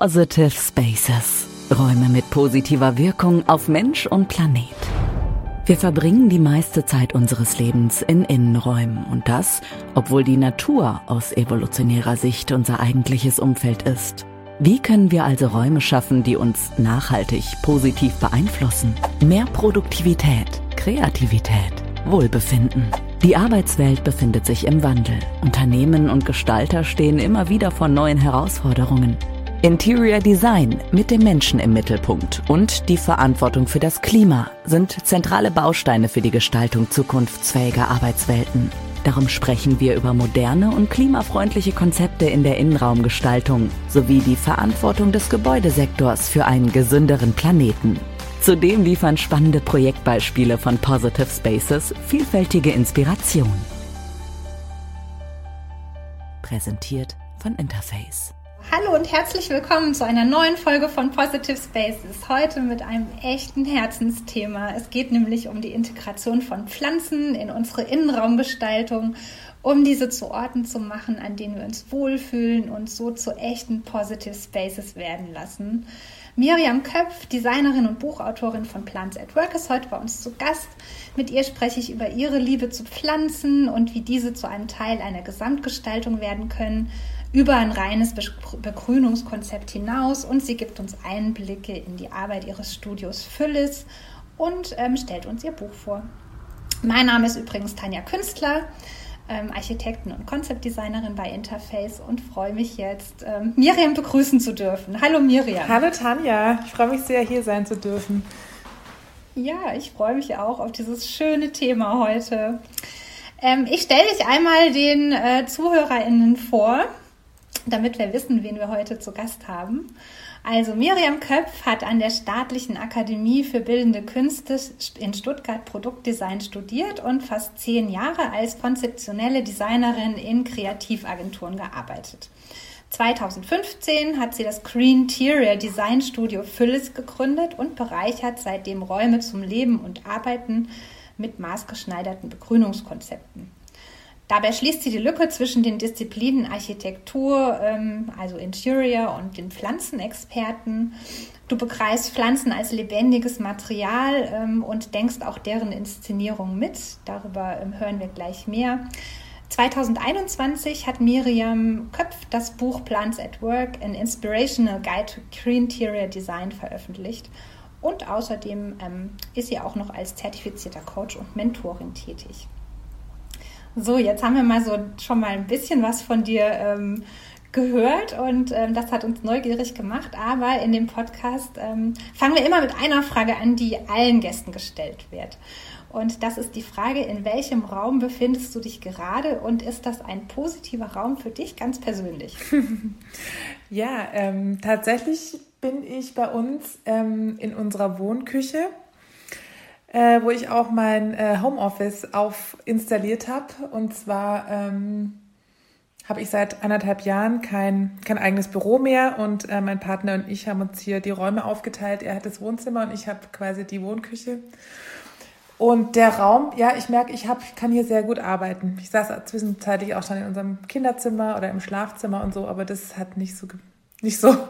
Positive Spaces. Räume mit positiver Wirkung auf Mensch und Planet. Wir verbringen die meiste Zeit unseres Lebens in Innenräumen und das, obwohl die Natur aus evolutionärer Sicht unser eigentliches Umfeld ist. Wie können wir also Räume schaffen, die uns nachhaltig positiv beeinflussen? Mehr Produktivität, Kreativität, Wohlbefinden. Die Arbeitswelt befindet sich im Wandel. Unternehmen und Gestalter stehen immer wieder vor neuen Herausforderungen. Interior Design mit dem Menschen im Mittelpunkt und die Verantwortung für das Klima sind zentrale Bausteine für die Gestaltung zukunftsfähiger Arbeitswelten. Darum sprechen wir über moderne und klimafreundliche Konzepte in der Innenraumgestaltung sowie die Verantwortung des Gebäudesektors für einen gesünderen Planeten. Zudem liefern spannende Projektbeispiele von Positive Spaces vielfältige Inspiration. Präsentiert von Interface. Hallo und herzlich willkommen zu einer neuen Folge von Positive Spaces. Heute mit einem echten Herzensthema. Es geht nämlich um die Integration von Pflanzen in unsere Innenraumgestaltung, um diese zu Orten zu machen, an denen wir uns wohlfühlen und so zu echten Positive Spaces werden lassen. Miriam Köpf, Designerin und Buchautorin von Plants at Work, ist heute bei uns zu Gast. Mit ihr spreche ich über ihre Liebe zu Pflanzen und wie diese zu einem Teil einer Gesamtgestaltung werden können über ein reines Begrünungskonzept hinaus und sie gibt uns Einblicke in die Arbeit ihres Studios Phyllis und ähm, stellt uns ihr Buch vor. Mein Name ist übrigens Tanja Künstler, ähm, Architektin und Konzeptdesignerin bei Interface und freue mich jetzt, ähm, Miriam begrüßen zu dürfen. Hallo Miriam. Hallo Tanja, ich freue mich sehr, hier sein zu dürfen. Ja, ich freue mich auch auf dieses schöne Thema heute. Ähm, ich stelle dich einmal den äh, ZuhörerInnen vor damit wir wissen, wen wir heute zu Gast haben. Also Miriam Köpf hat an der Staatlichen Akademie für Bildende Künste in Stuttgart Produktdesign studiert und fast zehn Jahre als konzeptionelle Designerin in Kreativagenturen gearbeitet. 2015 hat sie das Green Interior Design Studio Phyllis gegründet und bereichert seitdem Räume zum Leben und Arbeiten mit maßgeschneiderten Begrünungskonzepten. Dabei schließt sie die Lücke zwischen den Disziplinen Architektur, ähm, also Interior und den Pflanzenexperten. Du begreifst Pflanzen als lebendiges Material ähm, und denkst auch deren Inszenierung mit. Darüber ähm, hören wir gleich mehr. 2021 hat Miriam Köpf das Buch Plants at Work, an Inspirational Guide to Green Interior Design veröffentlicht. Und außerdem ist sie auch noch als zertifizierter Coach und Mentorin tätig. So, jetzt haben wir mal so schon mal ein bisschen was von dir ähm, gehört und ähm, das hat uns neugierig gemacht. Aber in dem Podcast ähm, fangen wir immer mit einer Frage an, die allen Gästen gestellt wird. Und das ist die Frage, in welchem Raum befindest du dich gerade und ist das ein positiver Raum für dich ganz persönlich? ja, ähm, tatsächlich bin ich bei uns ähm, in unserer Wohnküche äh, wo ich auch mein äh, Homeoffice auf installiert habe. Und zwar ähm, habe ich seit anderthalb Jahren kein, kein eigenes Büro mehr und äh, mein Partner und ich haben uns hier die Räume aufgeteilt. Er hat das Wohnzimmer und ich habe quasi die Wohnküche. Und der Raum, ja, ich merke, ich hab, kann hier sehr gut arbeiten. Ich saß zwischenzeitlich auch schon in unserem Kinderzimmer oder im Schlafzimmer und so, aber das hat nicht so, nicht so, hat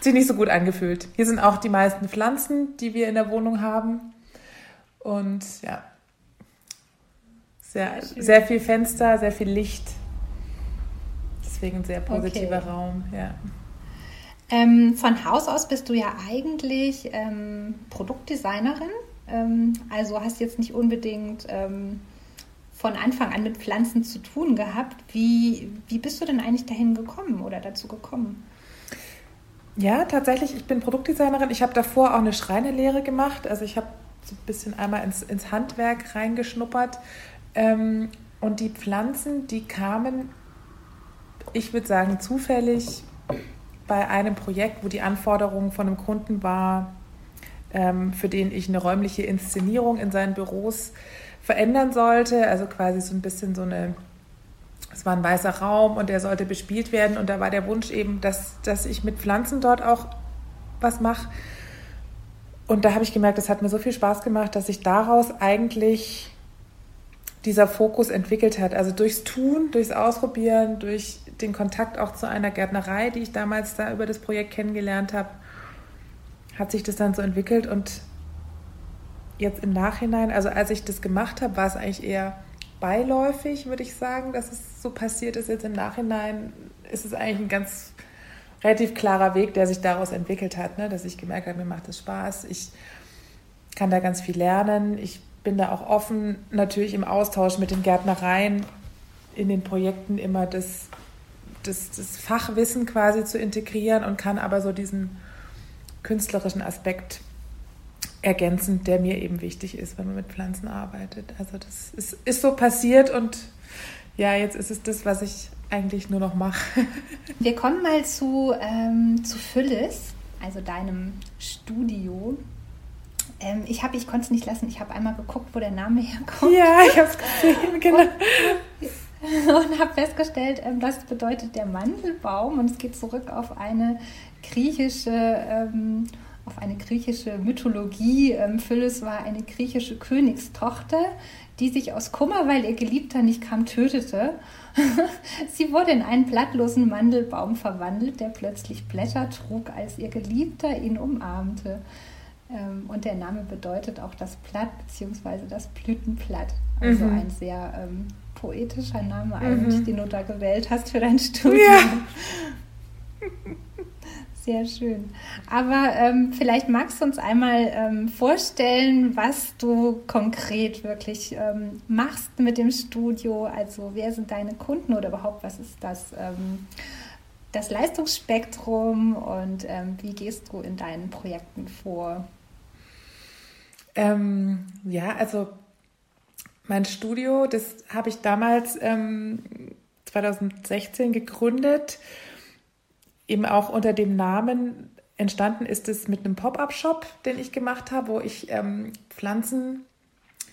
sich nicht so gut angefühlt. Hier sind auch die meisten Pflanzen, die wir in der Wohnung haben. Und ja, sehr, sehr viel Fenster, sehr viel Licht. Deswegen ein sehr positiver okay. Raum, ja. Ähm, von Haus aus bist du ja eigentlich ähm, Produktdesignerin. Ähm, also hast jetzt nicht unbedingt ähm, von Anfang an mit Pflanzen zu tun gehabt. Wie, wie bist du denn eigentlich dahin gekommen oder dazu gekommen? Ja, tatsächlich, ich bin Produktdesignerin. Ich habe davor auch eine Schreinerlehre gemacht. Also ich habe so ein bisschen einmal ins, ins Handwerk reingeschnuppert. Ähm, und die Pflanzen, die kamen, ich würde sagen, zufällig bei einem Projekt, wo die Anforderung von einem Kunden war, ähm, für den ich eine räumliche Inszenierung in seinen Büros verändern sollte. Also quasi so ein bisschen so eine, es war ein weißer Raum und der sollte bespielt werden. Und da war der Wunsch eben, dass, dass ich mit Pflanzen dort auch was mache. Und da habe ich gemerkt, das hat mir so viel Spaß gemacht, dass ich daraus eigentlich dieser Fokus entwickelt hat. Also durchs Tun, durchs Ausprobieren, durch den Kontakt auch zu einer Gärtnerei, die ich damals da über das Projekt kennengelernt habe, hat sich das dann so entwickelt und jetzt im Nachhinein, also als ich das gemacht habe, war es eigentlich eher beiläufig, würde ich sagen, dass es so passiert ist. Jetzt im Nachhinein ist es eigentlich ein ganz relativ klarer Weg, der sich daraus entwickelt hat, ne? dass ich gemerkt habe, mir macht es Spaß, ich kann da ganz viel lernen, ich bin da auch offen, natürlich im Austausch mit den Gärtnereien in den Projekten immer das, das, das Fachwissen quasi zu integrieren und kann aber so diesen künstlerischen Aspekt ergänzen, der mir eben wichtig ist, wenn man mit Pflanzen arbeitet. Also das ist, ist so passiert und ja, jetzt ist es das, was ich eigentlich nur noch mache. Wir kommen mal zu, ähm, zu Phyllis, also deinem Studio. Ähm, ich ich konnte es nicht lassen, ich habe einmal geguckt, wo der Name herkommt. Ja, ich habe es gesehen, genau. Und, und habe festgestellt, ähm, das bedeutet der Mandelbaum und es geht zurück auf eine griechische ähm, auf eine griechische Mythologie. Ähm, Phyllis war eine griechische Königstochter, die sich aus Kummer, weil ihr Geliebter nicht kam, tötete. Sie wurde in einen blattlosen Mandelbaum verwandelt, der plötzlich Blätter trug, als ihr Geliebter ihn umarmte. Ähm, und der Name bedeutet auch das Blatt bzw. das Blütenblatt. Also mhm. ein sehr ähm, poetischer Name eigentlich, mhm. den du da gewählt hast für dein Studium. Ja. Sehr schön. Aber ähm, vielleicht magst du uns einmal ähm, vorstellen, was du konkret wirklich ähm, machst mit dem Studio. Also wer sind deine Kunden oder überhaupt was ist das, ähm, das Leistungsspektrum und ähm, wie gehst du in deinen Projekten vor? Ähm, ja, also mein Studio, das habe ich damals 2016 gegründet eben auch unter dem Namen entstanden ist es mit einem Pop-up-Shop, den ich gemacht habe, wo ich ähm, Pflanzen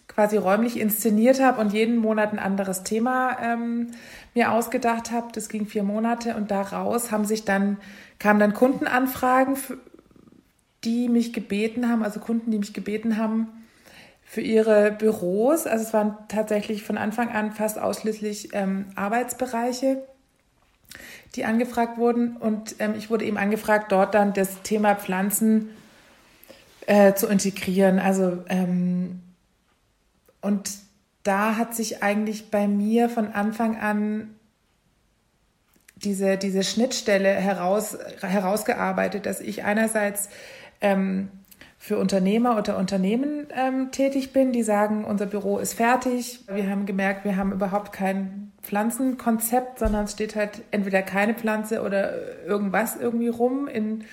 quasi räumlich inszeniert habe und jeden Monat ein anderes Thema ähm, mir ausgedacht habe. Das ging vier Monate und daraus haben sich dann kamen dann Kundenanfragen, die mich gebeten haben, also Kunden, die mich gebeten haben für ihre Büros. Also es waren tatsächlich von Anfang an fast ausschließlich ähm, Arbeitsbereiche die angefragt wurden. Und ähm, ich wurde eben angefragt, dort dann das Thema Pflanzen äh, zu integrieren. Also ähm, und da hat sich eigentlich bei mir von Anfang an diese, diese Schnittstelle heraus, herausgearbeitet, dass ich einerseits ähm, für Unternehmer oder Unternehmen ähm, tätig bin, die sagen, unser Büro ist fertig. Wir haben gemerkt, wir haben überhaupt kein Pflanzenkonzept, sondern es steht halt entweder keine Pflanze oder irgendwas irgendwie rum in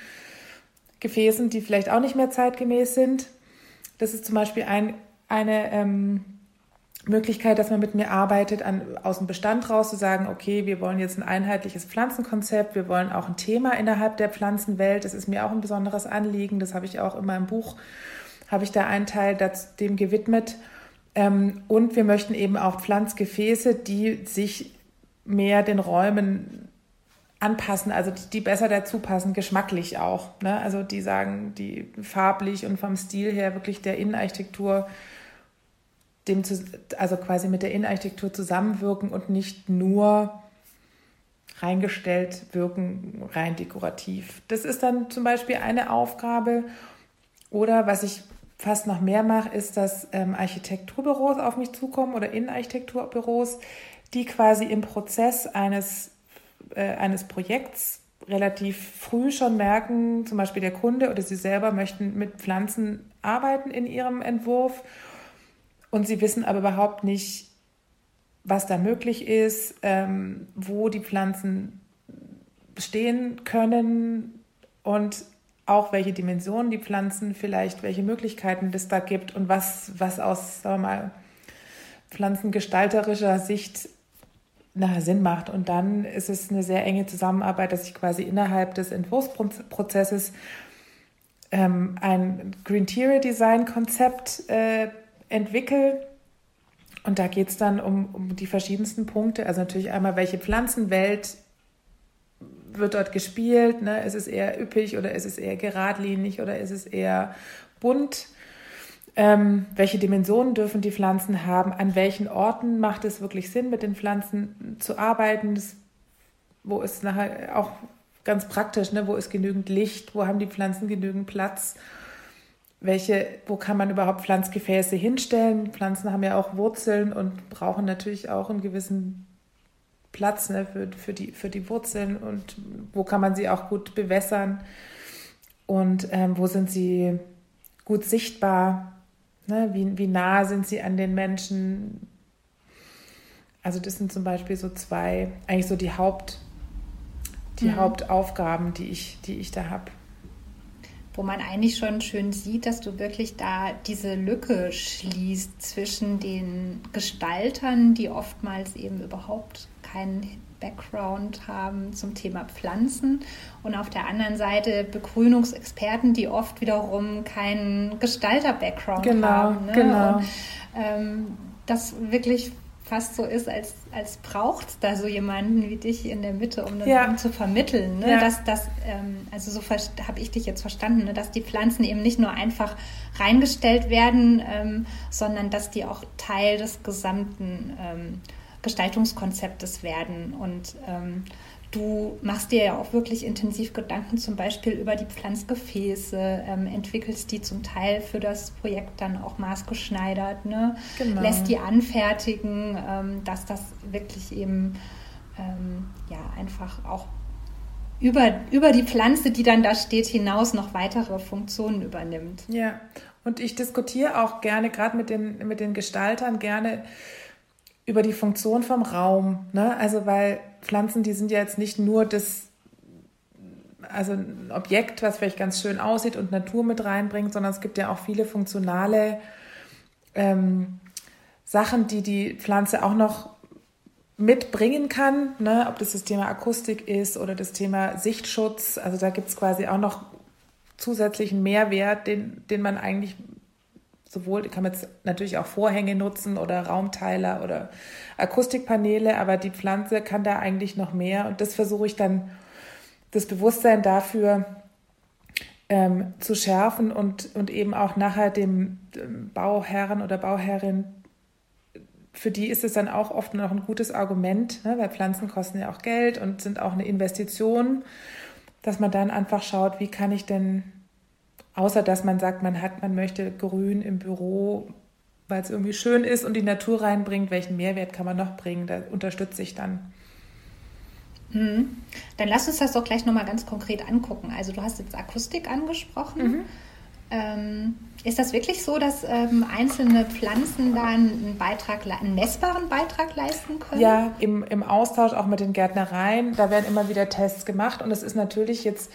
Gefäßen, die vielleicht auch nicht mehr zeitgemäß sind. Das ist zum Beispiel ein, eine ähm, Möglichkeit, dass man mit mir arbeitet, an, aus dem Bestand raus zu sagen, okay, wir wollen jetzt ein einheitliches Pflanzenkonzept, wir wollen auch ein Thema innerhalb der Pflanzenwelt. Das ist mir auch ein besonderes Anliegen. Das habe ich auch in meinem Buch, habe ich da einen Teil dazu, dem gewidmet. Ähm, und wir möchten eben auch Pflanzgefäße, die sich mehr den Räumen anpassen, also die, die besser dazu passen, geschmacklich auch. Ne? Also die sagen, die farblich und vom Stil her wirklich der Innenarchitektur dem zu, also quasi mit der Innenarchitektur zusammenwirken und nicht nur reingestellt wirken, rein dekorativ. Das ist dann zum Beispiel eine Aufgabe. Oder was ich fast noch mehr mache, ist, dass ähm, Architekturbüros auf mich zukommen oder Innenarchitekturbüros, die quasi im Prozess eines, äh, eines Projekts relativ früh schon merken, zum Beispiel der Kunde oder sie selber möchten mit Pflanzen arbeiten in ihrem Entwurf. Und sie wissen aber überhaupt nicht, was da möglich ist, ähm, wo die Pflanzen stehen können. Und auch welche Dimensionen die Pflanzen vielleicht, welche Möglichkeiten es da gibt und was, was aus sagen wir mal, pflanzengestalterischer Sicht nachher Sinn macht. Und dann ist es eine sehr enge Zusammenarbeit, dass ich quasi innerhalb des Entwurfsprozesses ähm, ein Green Interior Design Konzept äh, entwickle. Und da geht es dann um, um die verschiedensten Punkte. Also natürlich einmal, welche Pflanzenwelt wird dort gespielt? Ne? Ist es eher üppig oder ist es eher geradlinig oder ist es eher bunt? Ähm, welche Dimensionen dürfen die Pflanzen haben? An welchen Orten macht es wirklich Sinn, mit den Pflanzen zu arbeiten? Das, wo ist nachher auch ganz praktisch, ne? wo ist genügend Licht? Wo haben die Pflanzen genügend Platz? Welche, wo kann man überhaupt Pflanzgefäße hinstellen? Pflanzen haben ja auch Wurzeln und brauchen natürlich auch einen gewissen Platz ne, für, für, die, für die Wurzeln und wo kann man sie auch gut bewässern und ähm, wo sind sie gut sichtbar, ne, wie, wie nah sind sie an den Menschen. Also das sind zum Beispiel so zwei, eigentlich so die Haupt, die mhm. Hauptaufgaben, die ich, die ich da habe wo man eigentlich schon schön sieht, dass du wirklich da diese Lücke schließt zwischen den Gestaltern, die oftmals eben überhaupt keinen Background haben zum Thema Pflanzen und auf der anderen Seite Begrünungsexperten, die oft wiederum keinen Gestalter-Background genau, haben. Ne? Genau. Und, ähm, das wirklich fast so ist, als, als braucht es da so jemanden wie dich in der Mitte, um das ja. zu vermitteln. Ne? Ja. Dass, dass, ähm, also so habe ich dich jetzt verstanden, ne? dass die Pflanzen eben nicht nur einfach reingestellt werden, ähm, sondern dass die auch Teil des gesamten ähm, Gestaltungskonzeptes werden. Und ähm, du machst dir ja auch wirklich intensiv Gedanken zum Beispiel über die Pflanzgefäße, ähm, entwickelst die zum Teil für das Projekt dann auch maßgeschneidert, ne? Genau. lässt die anfertigen, ähm, dass das wirklich eben ähm, ja einfach auch über, über die Pflanze, die dann da steht, hinaus noch weitere Funktionen übernimmt. Ja, und ich diskutiere auch gerne, gerade mit den, mit den Gestaltern, gerne über die Funktion vom Raum. Ne? Also weil Pflanzen, die sind ja jetzt nicht nur das, also ein Objekt, was vielleicht ganz schön aussieht und Natur mit reinbringt, sondern es gibt ja auch viele funktionale ähm, Sachen, die die Pflanze auch noch mitbringen kann, ne? ob das das Thema Akustik ist oder das Thema Sichtschutz. Also da gibt es quasi auch noch zusätzlichen Mehrwert, den, den man eigentlich sowohl, kann man jetzt natürlich auch Vorhänge nutzen oder Raumteiler oder Akustikpaneele, aber die Pflanze kann da eigentlich noch mehr. Und das versuche ich dann, das Bewusstsein dafür ähm, zu schärfen und, und eben auch nachher dem, dem Bauherren oder Bauherrin für die ist es dann auch oft noch ein gutes Argument, ne, weil Pflanzen kosten ja auch Geld und sind auch eine Investition, dass man dann einfach schaut, wie kann ich denn Außer dass man sagt, man hat, man möchte Grün im Büro, weil es irgendwie schön ist und die Natur reinbringt. Welchen Mehrwert kann man noch bringen? Da unterstütze ich dann. Mhm. Dann lass uns das doch gleich nochmal ganz konkret angucken. Also du hast jetzt Akustik angesprochen. Mhm. Ähm, ist das wirklich so, dass ähm, einzelne Pflanzen da einen Beitrag, einen messbaren Beitrag leisten können? Ja, im, im Austausch auch mit den Gärtnereien, da werden immer wieder Tests gemacht und es ist natürlich jetzt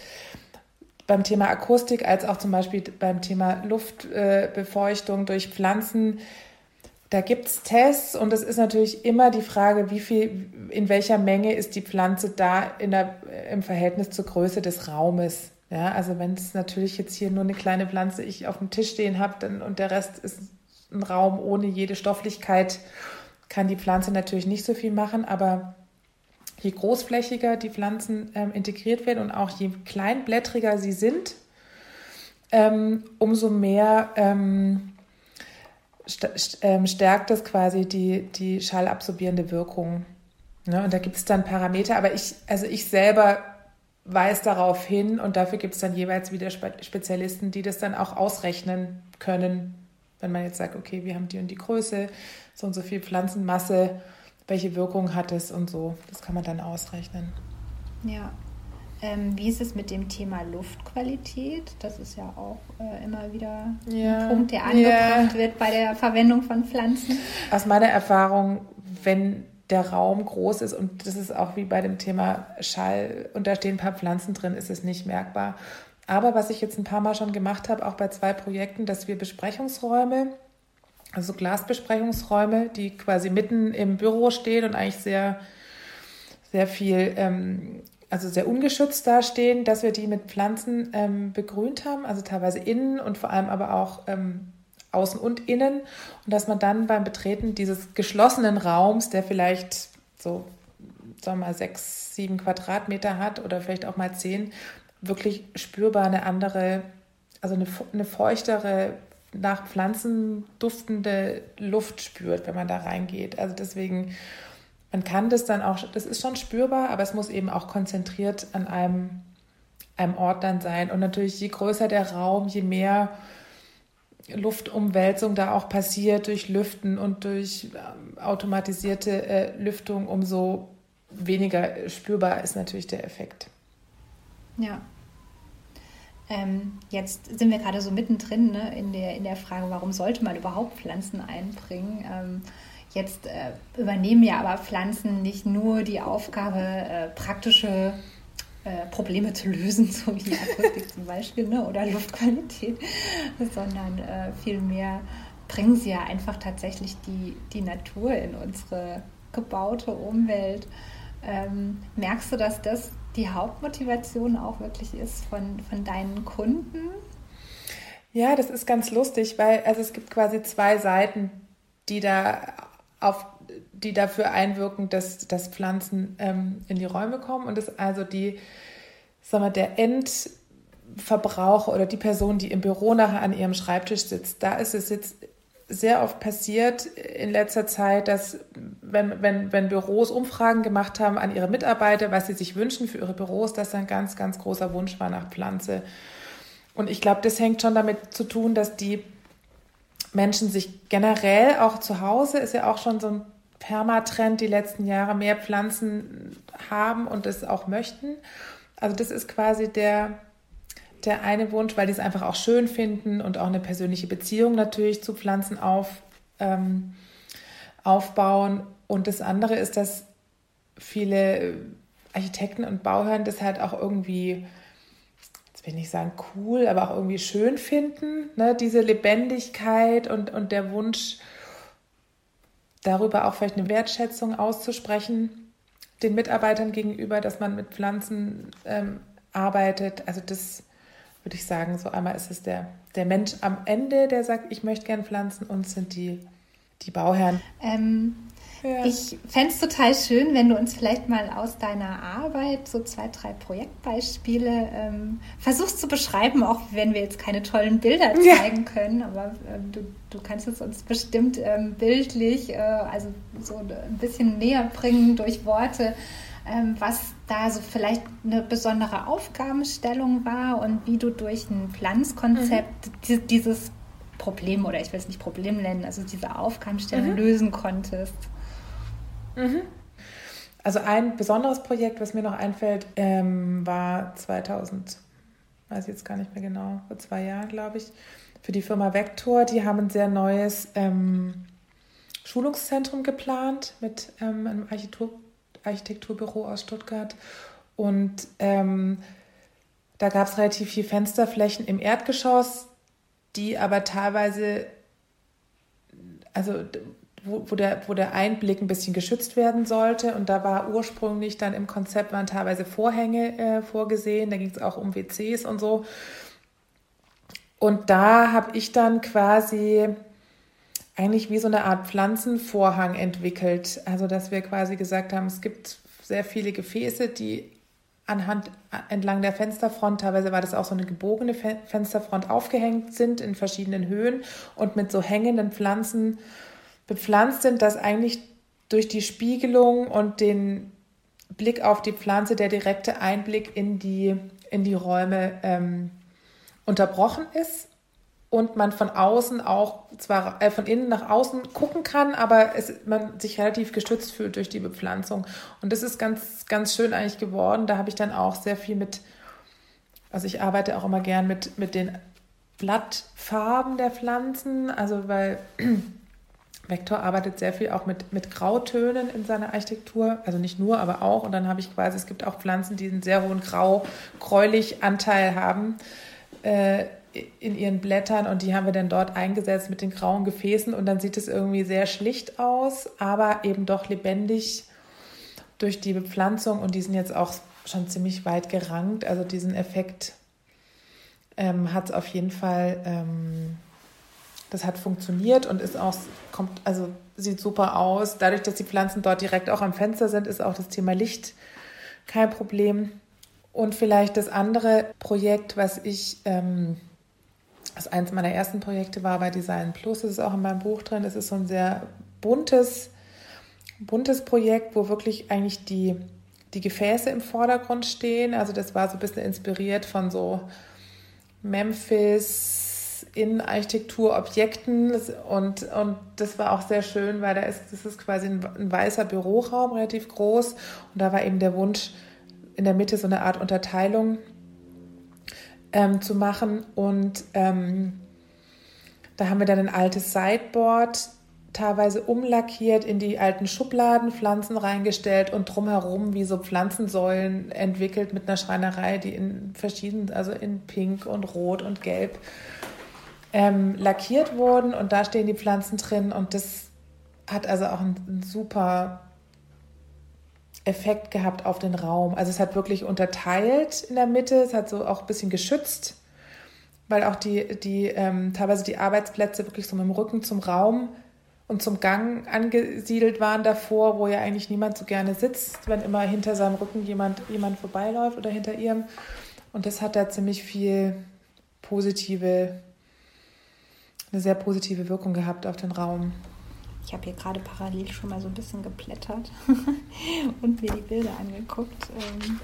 beim Thema Akustik als auch zum Beispiel beim Thema Luftbefeuchtung durch Pflanzen. Da gibt es Tests und es ist natürlich immer die Frage, wie viel, in welcher Menge ist die Pflanze da der, im Verhältnis zur Größe des Raumes. Ja, also wenn es natürlich jetzt hier nur eine kleine Pflanze ich auf dem Tisch stehen habe und der Rest ist ein Raum ohne jede Stofflichkeit, kann die Pflanze natürlich nicht so viel machen, aber je großflächiger die Pflanzen ähm, integriert werden und auch je kleinblättriger sie sind, ähm, umso mehr ähm, st ähm, stärkt es quasi die, die schallabsorbierende Wirkung. Ne? Und da gibt es dann Parameter, aber ich, also ich selber weise darauf hin und dafür gibt es dann jeweils wieder Spe Spezialisten, die das dann auch ausrechnen können. Wenn man jetzt sagt, okay, wir haben die und die Größe, so und so viel Pflanzenmasse, welche Wirkung hat es und so. Das kann man dann ausrechnen. Ja. Ähm, wie ist es mit dem Thema Luftqualität? Das ist ja auch äh, immer wieder ja. ein Punkt, der angebracht ja. wird bei der Verwendung von Pflanzen. Aus meiner Erfahrung, wenn der Raum groß ist und das ist auch wie bei dem Thema Schall und da stehen ein paar Pflanzen drin, ist es nicht merkbar. Aber was ich jetzt ein paar Mal schon gemacht habe, auch bei zwei Projekten, dass wir Besprechungsräume also Glasbesprechungsräume, die quasi mitten im Büro stehen und eigentlich sehr, sehr viel, ähm, also sehr ungeschützt dastehen, dass wir die mit Pflanzen ähm, begrünt haben, also teilweise innen und vor allem aber auch ähm, außen und innen. Und dass man dann beim Betreten dieses geschlossenen Raums, der vielleicht so, sagen wir mal, sechs, sieben Quadratmeter hat oder vielleicht auch mal zehn, wirklich spürbar eine andere, also eine, eine feuchtere nach Pflanzen duftende Luft spürt, wenn man da reingeht. Also deswegen, man kann das dann auch, das ist schon spürbar, aber es muss eben auch konzentriert an einem, einem Ort dann sein. Und natürlich, je größer der Raum, je mehr Luftumwälzung da auch passiert durch Lüften und durch ähm, automatisierte äh, Lüftung, umso weniger spürbar ist natürlich der Effekt. Ja. Ähm, jetzt sind wir gerade so mittendrin ne, in, der, in der Frage, warum sollte man überhaupt Pflanzen einbringen? Ähm, jetzt äh, übernehmen ja aber Pflanzen nicht nur die Aufgabe, äh, praktische äh, Probleme zu lösen, so wie Akustik zum Beispiel ne, oder Luftqualität, sondern äh, vielmehr bringen sie ja einfach tatsächlich die, die Natur in unsere gebaute Umwelt. Ähm, merkst du, dass das die Hauptmotivation auch wirklich ist von, von deinen Kunden? Ja, das ist ganz lustig, weil also es gibt quasi zwei Seiten, die da auf die dafür einwirken, dass, dass Pflanzen ähm, in die Räume kommen. Und das ist also die, sagen wir, der Endverbraucher oder die Person, die im Büro nachher an ihrem Schreibtisch sitzt. Da ist es jetzt sehr oft passiert in letzter Zeit, dass wenn, wenn, wenn Büros Umfragen gemacht haben an ihre Mitarbeiter, was sie sich wünschen für ihre Büros, dass ein ganz, ganz großer Wunsch war nach Pflanze. Und ich glaube, das hängt schon damit zu tun, dass die Menschen sich generell auch zu Hause, ist ja auch schon so ein Permatrend die letzten Jahre, mehr Pflanzen haben und es auch möchten. Also das ist quasi der, der eine Wunsch, weil die es einfach auch schön finden und auch eine persönliche Beziehung natürlich zu Pflanzen auf, ähm, aufbauen. Und das andere ist, dass viele Architekten und Bauherren das halt auch irgendwie, jetzt will ich nicht sagen cool, aber auch irgendwie schön finden, ne? diese Lebendigkeit und, und der Wunsch, darüber auch vielleicht eine Wertschätzung auszusprechen den Mitarbeitern gegenüber, dass man mit Pflanzen ähm, arbeitet. Also das würde ich sagen, so einmal ist es der, der Mensch am Ende, der sagt, ich möchte gerne pflanzen und sind die, die Bauherren. Ähm, ja. Ich fände es total schön, wenn du uns vielleicht mal aus deiner Arbeit so zwei, drei Projektbeispiele ähm, versuchst zu beschreiben, auch wenn wir jetzt keine tollen Bilder zeigen ja. können, aber ähm, du, du kannst es uns bestimmt ähm, bildlich, äh, also so ein bisschen näher bringen durch Worte, ähm, was da so vielleicht eine besondere Aufgabenstellung war und wie du durch ein Pflanzkonzept mhm. dieses Problem oder ich will es nicht Problem nennen, also diese Aufgabenstellung mhm. lösen konntest. Mhm. Also ein besonderes Projekt, was mir noch einfällt, ähm, war 2000, weiß ich jetzt gar nicht mehr genau, vor zwei Jahren, glaube ich, für die Firma Vector. Die haben ein sehr neues ähm, Schulungszentrum geplant mit ähm, einem Architektur Architekturbüro aus Stuttgart. Und ähm, da gab es relativ viel Fensterflächen im Erdgeschoss, die aber teilweise, also wo, wo, der, wo der Einblick ein bisschen geschützt werden sollte. Und da war ursprünglich dann im Konzept waren teilweise Vorhänge äh, vorgesehen. Da ging es auch um WCs und so. Und da habe ich dann quasi eigentlich wie so eine Art Pflanzenvorhang entwickelt. Also dass wir quasi gesagt haben, es gibt sehr viele Gefäße, die anhand entlang der Fensterfront, teilweise war das auch so eine gebogene Fensterfront aufgehängt sind in verschiedenen Höhen und mit so hängenden Pflanzen bepflanzt sind, dass eigentlich durch die Spiegelung und den Blick auf die Pflanze der direkte Einblick in die, in die Räume ähm, unterbrochen ist und man von außen auch zwar äh, von innen nach außen gucken kann, aber es, man sich relativ gestützt fühlt durch die Bepflanzung. Und das ist ganz, ganz schön eigentlich geworden. Da habe ich dann auch sehr viel mit, also ich arbeite auch immer gern mit, mit den Blattfarben der Pflanzen, also weil Vektor arbeitet sehr viel auch mit, mit Grautönen in seiner Architektur, also nicht nur, aber auch. Und dann habe ich quasi, es gibt auch Pflanzen, die einen sehr hohen grau-gräulich-Anteil haben äh, in ihren Blättern und die haben wir dann dort eingesetzt mit den grauen Gefäßen und dann sieht es irgendwie sehr schlicht aus, aber eben doch lebendig durch die Bepflanzung und die sind jetzt auch schon ziemlich weit gerankt. Also diesen Effekt ähm, hat es auf jeden Fall. Ähm, das hat funktioniert und ist auch, kommt, also sieht super aus. Dadurch, dass die Pflanzen dort direkt auch am Fenster sind, ist auch das Thema Licht kein Problem. Und vielleicht das andere Projekt, was ich ähm, was eins meiner ersten Projekte war bei Design Plus. Das ist auch in meinem Buch drin. Es ist so ein sehr buntes, buntes Projekt, wo wirklich eigentlich die, die Gefäße im Vordergrund stehen. Also das war so ein bisschen inspiriert von so Memphis Innenarchitekturobjekten und, und das war auch sehr schön, weil da ist, das ist quasi ein, ein weißer Büroraum, relativ groß und da war eben der Wunsch, in der Mitte so eine Art Unterteilung ähm, zu machen. Und ähm, da haben wir dann ein altes Sideboard teilweise umlackiert, in die alten Schubladen Pflanzen reingestellt und drumherum wie so Pflanzensäulen entwickelt mit einer Schreinerei, die in verschiedenen, also in Pink und Rot und Gelb ähm, lackiert wurden. Und da stehen die Pflanzen drin und das hat also auch einen super Effekt gehabt auf den Raum. Also es hat wirklich unterteilt in der Mitte, es hat so auch ein bisschen geschützt, weil auch die, die ähm, teilweise die Arbeitsplätze wirklich so mit dem Rücken zum Raum und zum Gang angesiedelt waren davor, wo ja eigentlich niemand so gerne sitzt, wenn immer hinter seinem Rücken jemand, jemand vorbeiläuft oder hinter ihrem. Und das hat da ziemlich viel positive, eine sehr positive Wirkung gehabt auf den Raum. Ich habe hier gerade parallel schon mal so ein bisschen geplättert und mir die Bilder angeguckt. Ähm.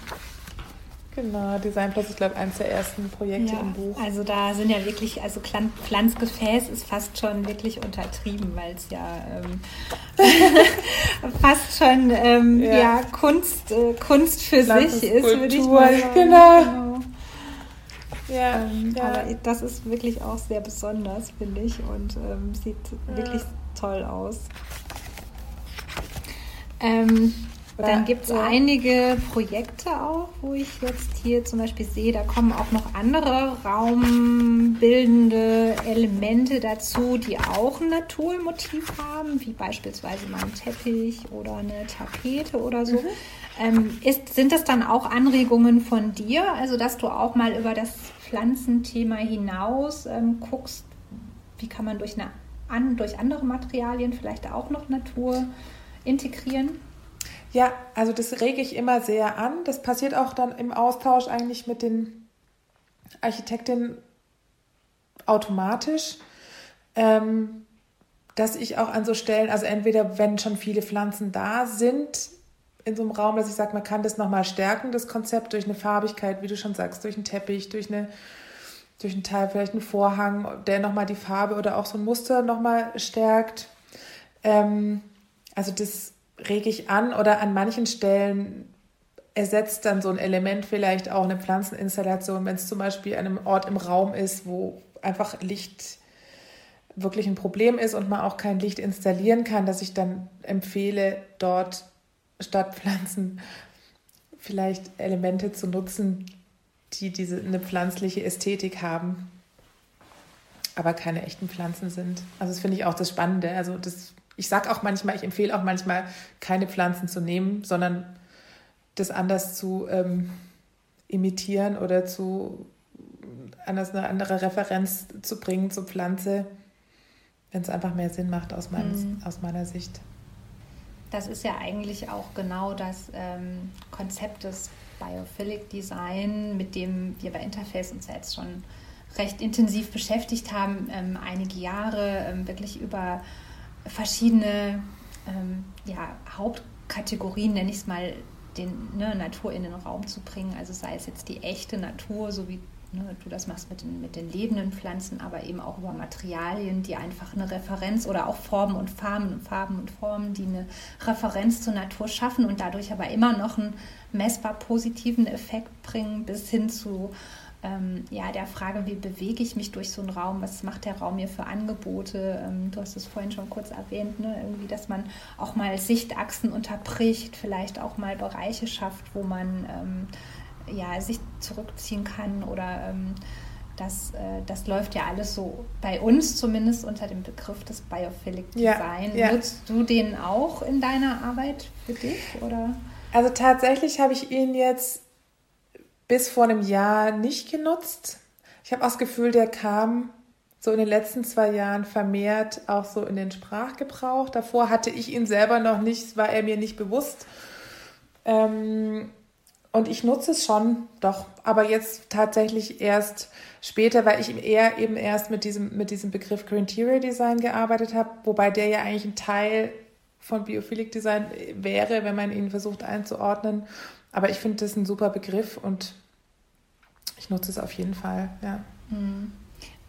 Genau, Design Plus ist, glaube ich, eines der ersten Projekte ja, im Buch. Also da sind ja wirklich, also Pflanzgefäß ist fast schon wirklich untertrieben, weil es ja ähm, fast schon ähm, ja. ja. Kunst, äh, Kunst für sich ist, würde ich mal sagen. Genau. genau. Ja, ähm, ja, Aber das ist wirklich auch sehr besonders, finde ich, und ähm, sieht wirklich toll aus. Ähm, dann gibt es ja. einige Projekte auch, wo ich jetzt hier zum Beispiel sehe, da kommen auch noch andere raumbildende Elemente dazu, die auch ein Naturmotiv haben, wie beispielsweise mal ein Teppich oder eine Tapete oder so. Mhm. Ähm, ist, sind das dann auch Anregungen von dir, also dass du auch mal über das Pflanzenthema hinaus ähm, guckst, wie kann man durch eine an, durch andere Materialien vielleicht auch noch Natur integrieren? Ja, also das rege ich immer sehr an. Das passiert auch dann im Austausch eigentlich mit den Architektinnen automatisch, ähm, dass ich auch an so Stellen, also entweder wenn schon viele Pflanzen da sind in so einem Raum, dass ich sage, man kann das nochmal stärken, das Konzept durch eine Farbigkeit, wie du schon sagst, durch einen Teppich, durch eine durch einen Teil vielleicht einen Vorhang, der nochmal die Farbe oder auch so ein Muster nochmal stärkt. Ähm, also das rege ich an oder an manchen Stellen ersetzt dann so ein Element vielleicht auch eine Pflanzeninstallation, wenn es zum Beispiel an einem Ort im Raum ist, wo einfach Licht wirklich ein Problem ist und man auch kein Licht installieren kann, dass ich dann empfehle, dort statt Pflanzen vielleicht Elemente zu nutzen, die diese eine pflanzliche Ästhetik haben, aber keine echten Pflanzen sind. Also das finde ich auch das Spannende. Also das, ich sage auch manchmal, ich empfehle auch manchmal, keine Pflanzen zu nehmen, sondern das anders zu ähm, imitieren oder zu anders eine andere Referenz zu bringen zur Pflanze, wenn es einfach mehr Sinn macht aus, meinem, mhm. aus meiner Sicht. Das ist ja eigentlich auch genau das ähm, Konzept des Biophilic Design, mit dem wir bei Interface uns jetzt schon recht intensiv beschäftigt haben, ähm, einige Jahre ähm, wirklich über verschiedene ähm, ja, Hauptkategorien, nenne ich es mal, den ne, Natur in den Raum zu bringen. Also sei es jetzt die echte Natur, so wie ne, du das machst mit den, mit den lebenden Pflanzen, aber eben auch über Materialien, die einfach eine Referenz oder auch Formen und Farben und Farben und Formen, die eine Referenz zur Natur schaffen und dadurch aber immer noch einen messbar positiven Effekt bringen, bis hin zu ähm, ja, der Frage, wie bewege ich mich durch so einen Raum, was macht der Raum mir für Angebote? Ähm, du hast es vorhin schon kurz erwähnt, ne? irgendwie, dass man auch mal Sichtachsen unterbricht, vielleicht auch mal Bereiche schafft, wo man ähm, ja, sich zurückziehen kann oder ähm, das, äh, das läuft ja alles so bei uns zumindest unter dem Begriff des Biophilic Design. Ja, ja. Nutzt du den auch in deiner Arbeit für dich? Oder? Also tatsächlich habe ich ihn jetzt bis vor einem Jahr nicht genutzt. Ich habe auch das Gefühl, der kam so in den letzten zwei Jahren vermehrt auch so in den Sprachgebrauch. Davor hatte ich ihn selber noch nicht, war er mir nicht bewusst. Ähm, und ich nutze es schon, doch, aber jetzt tatsächlich erst später, weil ich eher eben erst mit diesem, mit diesem Begriff Interior Design gearbeitet habe, wobei der ja eigentlich ein Teil von Biophilic Design wäre, wenn man ihn versucht einzuordnen. Aber ich finde das ein super Begriff und ich nutze es auf jeden Fall, ja. Hm.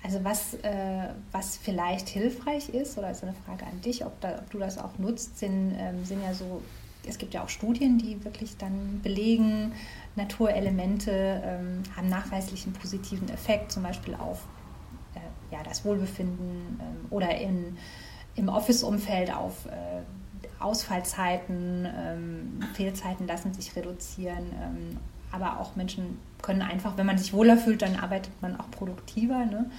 Also was, äh, was vielleicht hilfreich ist, oder ist eine Frage an dich, ob, da, ob du das auch nutzt, sind, ähm, sind ja so es gibt ja auch Studien, die wirklich dann belegen, Naturelemente ähm, haben nachweislich einen positiven Effekt, zum Beispiel auf äh, ja, das Wohlbefinden ähm, oder in, im Office-Umfeld auf äh, Ausfallzeiten, ähm, Fehlzeiten lassen sich reduzieren. Ähm, aber auch Menschen können einfach, wenn man sich wohler fühlt, dann arbeitet man auch produktiver. Ne?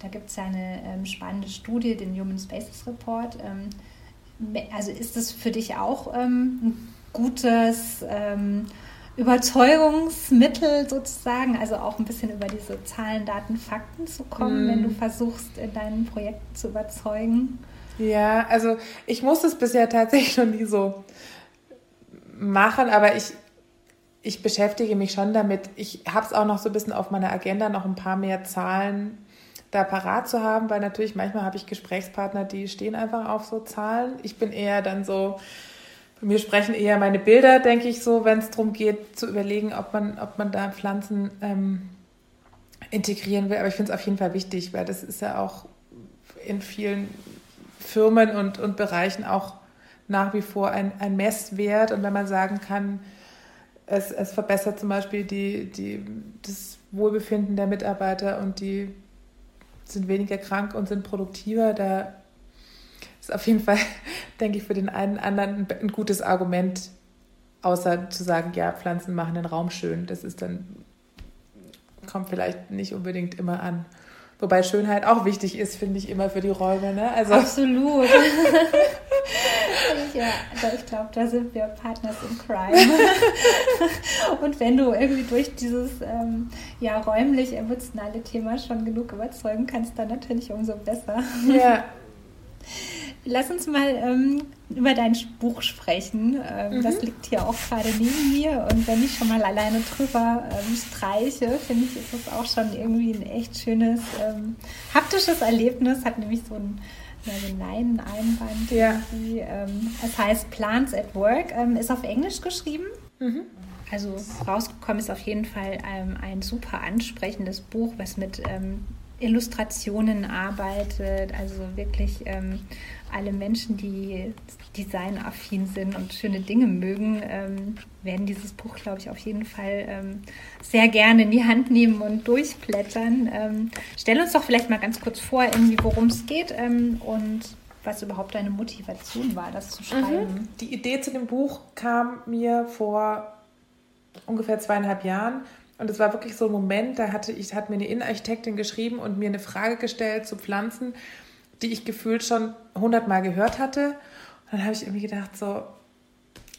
Da gibt es ja eine ähm, spannende Studie, den Human Spaces Report ähm, also ist es für dich auch ähm, ein gutes ähm, Überzeugungsmittel sozusagen, also auch ein bisschen über diese Zahlen, Daten, Fakten zu kommen, mm. wenn du mhm. versuchst, in deinen Projekten zu überzeugen? Ja, also ich muss es bisher tatsächlich noch nie so machen, aber ich, ich beschäftige mich schon damit. Ich habe es auch noch so ein bisschen auf meiner Agenda, noch ein paar mehr Zahlen da parat zu haben, weil natürlich manchmal habe ich Gesprächspartner, die stehen einfach auf so Zahlen. Ich bin eher dann so, bei mir sprechen eher meine Bilder, denke ich so, wenn es darum geht, zu überlegen, ob man, ob man da Pflanzen ähm, integrieren will. Aber ich finde es auf jeden Fall wichtig, weil das ist ja auch in vielen Firmen und, und Bereichen auch nach wie vor ein, ein Messwert. Und wenn man sagen kann, es, es verbessert zum Beispiel die, die, das Wohlbefinden der Mitarbeiter und die sind weniger krank und sind produktiver. Da ist auf jeden Fall, denke ich, für den einen anderen ein gutes Argument, außer zu sagen, ja, Pflanzen machen den Raum schön. Das ist dann, kommt vielleicht nicht unbedingt immer an. Wobei Schönheit auch wichtig ist, finde ich immer für die Räume. Ne? Also Absolut. ja, also ich glaube, da sind wir Partners in Crime. Und wenn du irgendwie durch dieses ähm, ja, räumlich-emotionale Thema schon genug überzeugen kannst, dann natürlich umso besser. Ja. Lass uns mal ähm, über dein Buch sprechen. Ähm, mhm. Das liegt hier auch gerade neben mir. Und wenn ich schon mal alleine drüber ähm, streiche, finde ich, ist das auch schon irgendwie ein echt schönes ähm, haptisches Erlebnis. Hat nämlich so ein, ja, so ein Leineneinband. Ja. Ähm, es heißt Plants at Work. Ähm, ist auf Englisch geschrieben. Mhm. Also rausgekommen ist auf jeden Fall ein super ansprechendes Buch, was mit Illustrationen arbeitet, also wirklich ähm, alle Menschen, die designaffin sind und schöne Dinge mögen, ähm, werden dieses Buch, glaube ich, auf jeden Fall ähm, sehr gerne in die Hand nehmen und durchblättern. Ähm, stell uns doch vielleicht mal ganz kurz vor, worum es geht ähm, und was überhaupt deine Motivation war, das zu mhm. schreiben. Mhm. Die Idee zu dem Buch kam mir vor ungefähr zweieinhalb Jahren. Und es war wirklich so ein Moment, da hatte ich, hat mir eine Innenarchitektin geschrieben und mir eine Frage gestellt zu Pflanzen die ich gefühlt schon hundertmal gehört hatte. Und dann habe ich irgendwie gedacht, so,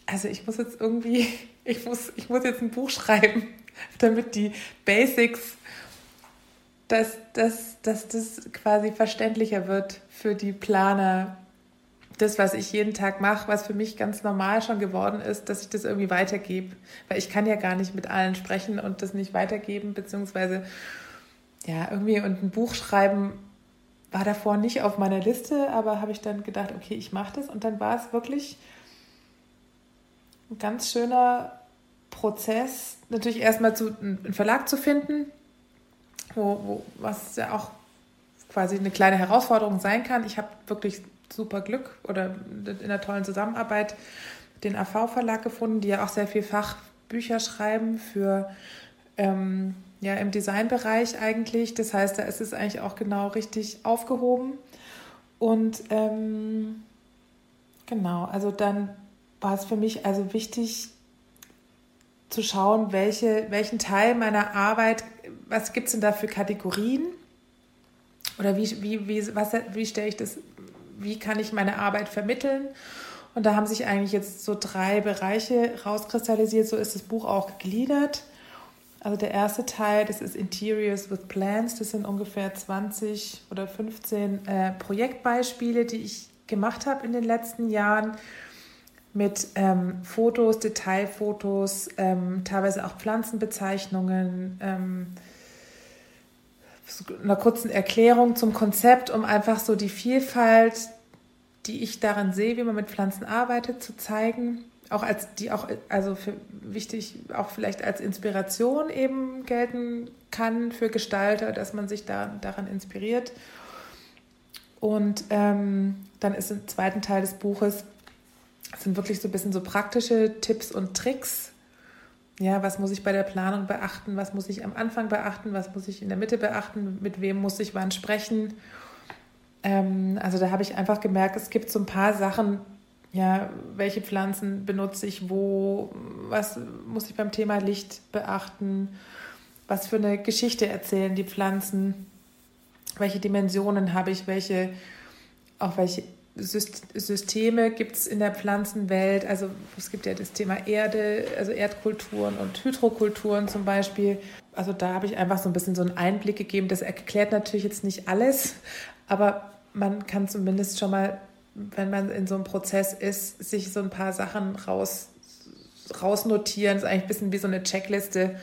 also ich muss jetzt irgendwie, ich muss, ich muss jetzt ein Buch schreiben, damit die Basics, dass, dass, dass das quasi verständlicher wird für die Planer. Das, was ich jeden Tag mache, was für mich ganz normal schon geworden ist, dass ich das irgendwie weitergebe. Weil ich kann ja gar nicht mit allen sprechen und das nicht weitergeben, beziehungsweise ja, irgendwie und ein Buch schreiben war davor nicht auf meiner Liste, aber habe ich dann gedacht, okay, ich mache das. Und dann war es wirklich ein ganz schöner Prozess, natürlich erstmal zu, einen Verlag zu finden, wo, wo, was ja auch quasi eine kleine Herausforderung sein kann. Ich habe wirklich super Glück oder in einer tollen Zusammenarbeit den AV-Verlag gefunden, die ja auch sehr viel Fachbücher schreiben für ähm, ja, im Designbereich eigentlich. Das heißt, da ist es eigentlich auch genau richtig aufgehoben. Und ähm, genau, also dann war es für mich also wichtig zu schauen, welche, welchen Teil meiner Arbeit, was gibt es denn da für Kategorien? Oder wie, wie, wie, was, wie stelle ich das, wie kann ich meine Arbeit vermitteln? Und da haben sich eigentlich jetzt so drei Bereiche rauskristallisiert. So ist das Buch auch gegliedert. Also der erste Teil, das ist Interiors with Plans. Das sind ungefähr 20 oder 15 äh, Projektbeispiele, die ich gemacht habe in den letzten Jahren, mit ähm, Fotos, Detailfotos, ähm, teilweise auch Pflanzenbezeichnungen, ähm, einer kurzen Erklärung zum Konzept, um einfach so die Vielfalt, die ich darin sehe, wie man mit Pflanzen arbeitet, zu zeigen. Auch als die auch, also für wichtig, auch vielleicht als Inspiration eben gelten kann für Gestalter, dass man sich da, daran inspiriert. Und ähm, dann ist im zweiten Teil des Buches sind wirklich so ein bisschen so praktische Tipps und Tricks. Ja, was muss ich bei der Planung beachten? Was muss ich am Anfang beachten? Was muss ich in der Mitte beachten? Mit wem muss ich wann sprechen? Ähm, also da habe ich einfach gemerkt, es gibt so ein paar Sachen, ja, welche Pflanzen benutze ich wo? Was muss ich beim Thema Licht beachten? Was für eine Geschichte erzählen die Pflanzen? Welche Dimensionen habe ich? Welche, auch welche Systeme gibt es in der Pflanzenwelt. Also es gibt ja das Thema Erde, also Erdkulturen und Hydrokulturen zum Beispiel. Also da habe ich einfach so ein bisschen so einen Einblick gegeben. Das erklärt natürlich jetzt nicht alles, aber man kann zumindest schon mal, wenn man in so einem Prozess ist, sich so ein paar Sachen raus, rausnotieren. Das ist eigentlich ein bisschen wie so eine Checkliste.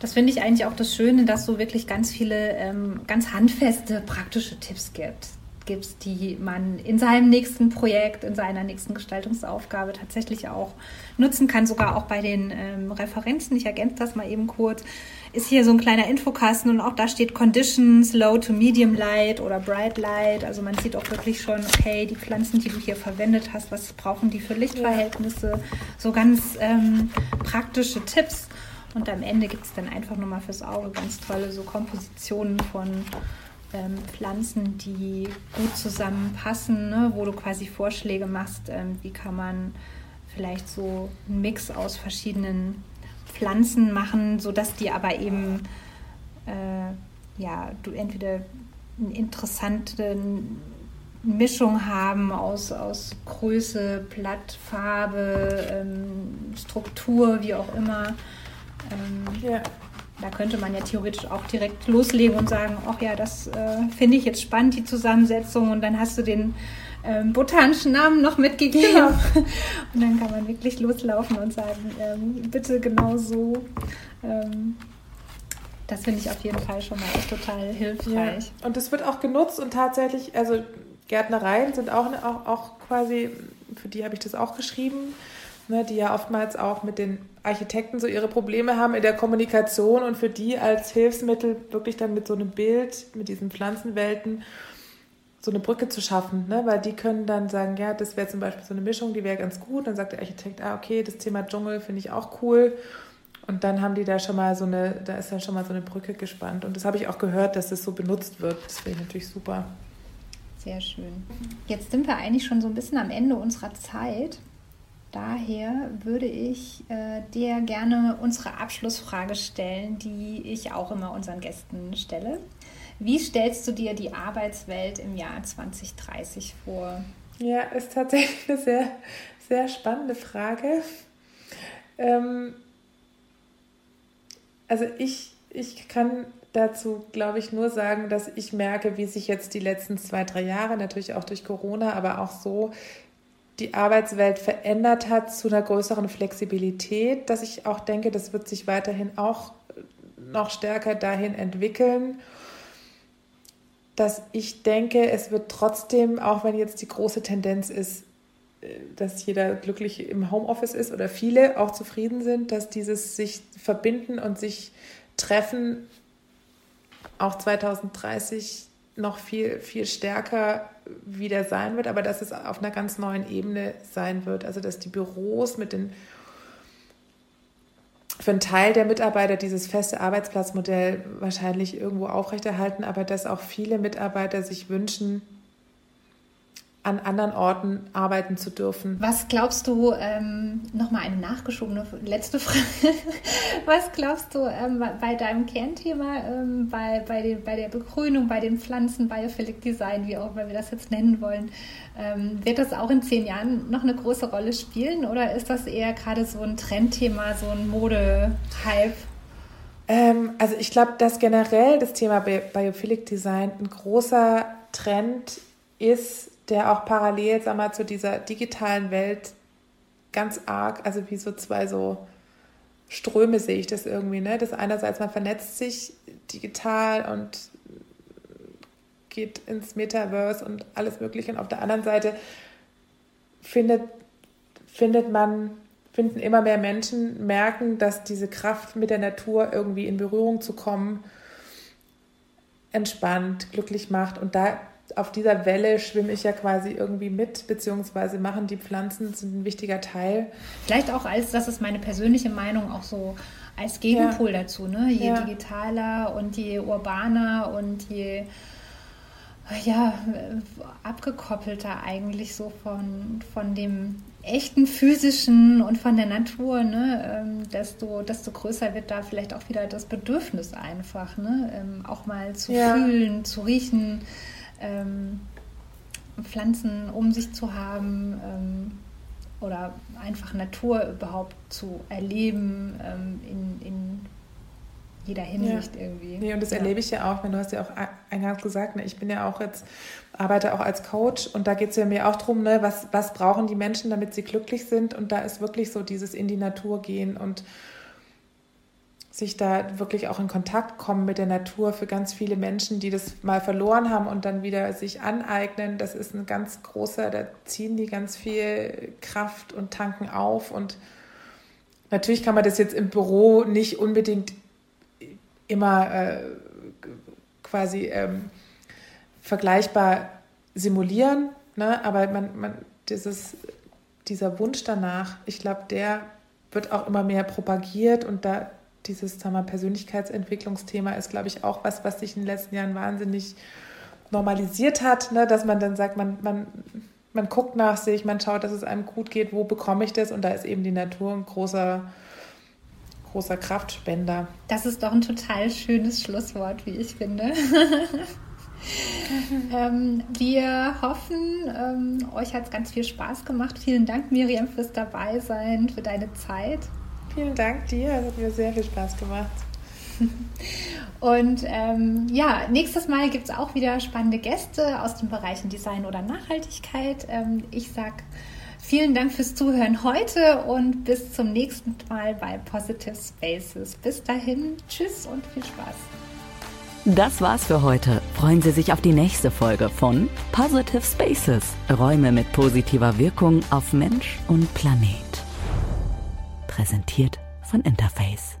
Das finde ich eigentlich auch das Schöne, dass so wirklich ganz viele ähm, ganz handfeste, praktische Tipps gibt gibt, die man in seinem nächsten Projekt, in seiner nächsten Gestaltungsaufgabe tatsächlich auch nutzen kann, sogar auch bei den ähm, Referenzen. Ich ergänze das mal eben kurz. Ist hier so ein kleiner Infokasten und auch da steht Conditions, Low to Medium Light oder Bright Light. Also man sieht auch wirklich schon, okay, die Pflanzen, die du hier verwendet hast, was brauchen die für Lichtverhältnisse? So ganz ähm, praktische Tipps. Und am Ende gibt es dann einfach nur mal fürs Auge ganz tolle so Kompositionen von ähm, Pflanzen, die gut zusammenpassen, ne? wo du quasi Vorschläge machst, ähm, wie kann man vielleicht so einen Mix aus verschiedenen Pflanzen machen, sodass die aber eben, äh, ja, du entweder eine interessante Mischung haben aus, aus Größe, Blattfarbe, ähm, Struktur, wie auch immer. Ähm, ja da könnte man ja theoretisch auch direkt loslegen und sagen, ach ja, das äh, finde ich jetzt spannend, die Zusammensetzung. Und dann hast du den ähm, botanischen Namen noch mitgegeben. Genau. Und dann kann man wirklich loslaufen und sagen, ähm, bitte genau so. Ähm, das finde ich auf jeden Fall schon mal echt total hilfreich. Ja. Und es wird auch genutzt und tatsächlich, also Gärtnereien sind auch, auch, auch quasi, für die habe ich das auch geschrieben, ne, die ja oftmals auch mit den Architekten so ihre Probleme haben in der Kommunikation und für die als Hilfsmittel wirklich dann mit so einem Bild, mit diesen Pflanzenwelten, so eine Brücke zu schaffen, ne? weil die können dann sagen, ja, das wäre zum Beispiel so eine Mischung, die wäre ganz gut. Dann sagt der Architekt, ah, okay, das Thema Dschungel finde ich auch cool. Und dann haben die da schon mal so eine, da ist dann schon mal so eine Brücke gespannt. Und das habe ich auch gehört, dass das so benutzt wird. Das finde ich natürlich super. Sehr schön. Jetzt sind wir eigentlich schon so ein bisschen am Ende unserer Zeit daher würde ich äh, dir gerne unsere Abschlussfrage stellen, die ich auch immer unseren Gästen stelle. Wie stellst du dir die Arbeitswelt im Jahr 2030 vor? Ja, ist tatsächlich eine sehr, sehr spannende Frage. Ähm, also ich, ich kann dazu, glaube ich, nur sagen, dass ich merke, wie sich jetzt die letzten zwei, drei Jahre, natürlich auch durch Corona, aber auch so die Arbeitswelt verändert hat zu einer größeren Flexibilität, dass ich auch denke, das wird sich weiterhin auch noch stärker dahin entwickeln, dass ich denke, es wird trotzdem, auch wenn jetzt die große Tendenz ist, äh, dass jeder glücklich im Homeoffice ist oder viele auch zufrieden sind, dass dieses sich verbinden und sich treffen auch 2030 noch viel, viel stärker wieder sein wird, aber dass es auf einer ganz neuen Ebene sein wird. Also dass die Büros mit den für einen Teil der Mitarbeiter dieses feste Arbeitsplatzmodell wahrscheinlich irgendwo aufrechterhalten, aber dass auch viele Mitarbeiter sich wünschen, an anderen Orten arbeiten zu dürfen. Was glaubst du, ähm, nochmal eine nachgeschobene letzte Frage, was glaubst du ähm, bei deinem Kernthema, ähm, bei, bei, den, bei der Begrünung, bei den Pflanzen, Biophilic Design, wie auch immer wir das jetzt nennen wollen, ähm, wird das auch in zehn Jahren noch eine große Rolle spielen oder ist das eher gerade so ein Trendthema, so ein Mode-Hype? Ähm, also ich glaube, dass generell das Thema Biophilic Design ein großer Trend ist, der auch parallel sag mal, zu dieser digitalen Welt ganz arg, also wie so zwei so Ströme sehe ich das irgendwie. Ne? Das einerseits, man vernetzt sich digital und geht ins Metaverse und alles Mögliche. Und auf der anderen Seite findet, findet man, finden immer mehr Menschen, merken, dass diese Kraft mit der Natur irgendwie in Berührung zu kommen, entspannt, glücklich macht. Und da auf dieser Welle schwimme ich ja quasi irgendwie mit, beziehungsweise machen die Pflanzen sind ein wichtiger Teil. Vielleicht auch als, das ist meine persönliche Meinung, auch so als Gegenpol ja. dazu. Ne? Je ja. digitaler und je urbaner und je ja, abgekoppelter eigentlich so von, von dem echten physischen und von der Natur, ne, ähm, desto, desto größer wird da vielleicht auch wieder das Bedürfnis einfach, ne, ähm, auch mal zu ja. fühlen, zu riechen, ähm, Pflanzen um sich zu haben ähm, oder einfach Natur überhaupt zu erleben ähm, in, in jeder Hinsicht ja. irgendwie. Nee, und das ja. erlebe ich ja auch, wenn du hast ja auch eingangs gesagt, ne, ich bin ja auch jetzt, arbeite auch als Coach und da geht es ja mir auch darum, ne, was, was brauchen die Menschen, damit sie glücklich sind und da ist wirklich so dieses in die Natur gehen und sich da wirklich auch in Kontakt kommen mit der Natur für ganz viele Menschen, die das mal verloren haben und dann wieder sich aneignen. Das ist ein ganz großer, da ziehen die ganz viel Kraft und tanken auf. Und natürlich kann man das jetzt im Büro nicht unbedingt immer äh, quasi ähm, vergleichbar simulieren, ne? aber man, man, dieses, dieser Wunsch danach, ich glaube, der wird auch immer mehr propagiert und da dieses sagen wir, Persönlichkeitsentwicklungsthema ist, glaube ich, auch was, was sich in den letzten Jahren wahnsinnig normalisiert hat, ne? dass man dann sagt, man, man, man guckt nach sich, man schaut, dass es einem gut geht, wo bekomme ich das und da ist eben die Natur ein großer, großer Kraftspender. Das ist doch ein total schönes Schlusswort, wie ich finde. ähm, wir hoffen, ähm, euch hat es ganz viel Spaß gemacht. Vielen Dank, Miriam, fürs Dabeisein, für deine Zeit. Vielen Dank dir, es hat mir sehr viel Spaß gemacht. Und ähm, ja, nächstes Mal gibt es auch wieder spannende Gäste aus den Bereichen Design oder Nachhaltigkeit. Ähm, ich sage vielen Dank fürs Zuhören heute und bis zum nächsten Mal bei Positive Spaces. Bis dahin, tschüss und viel Spaß. Das war's für heute. Freuen Sie sich auf die nächste Folge von Positive Spaces. Räume mit positiver Wirkung auf Mensch und Planet präsentiert von Interface.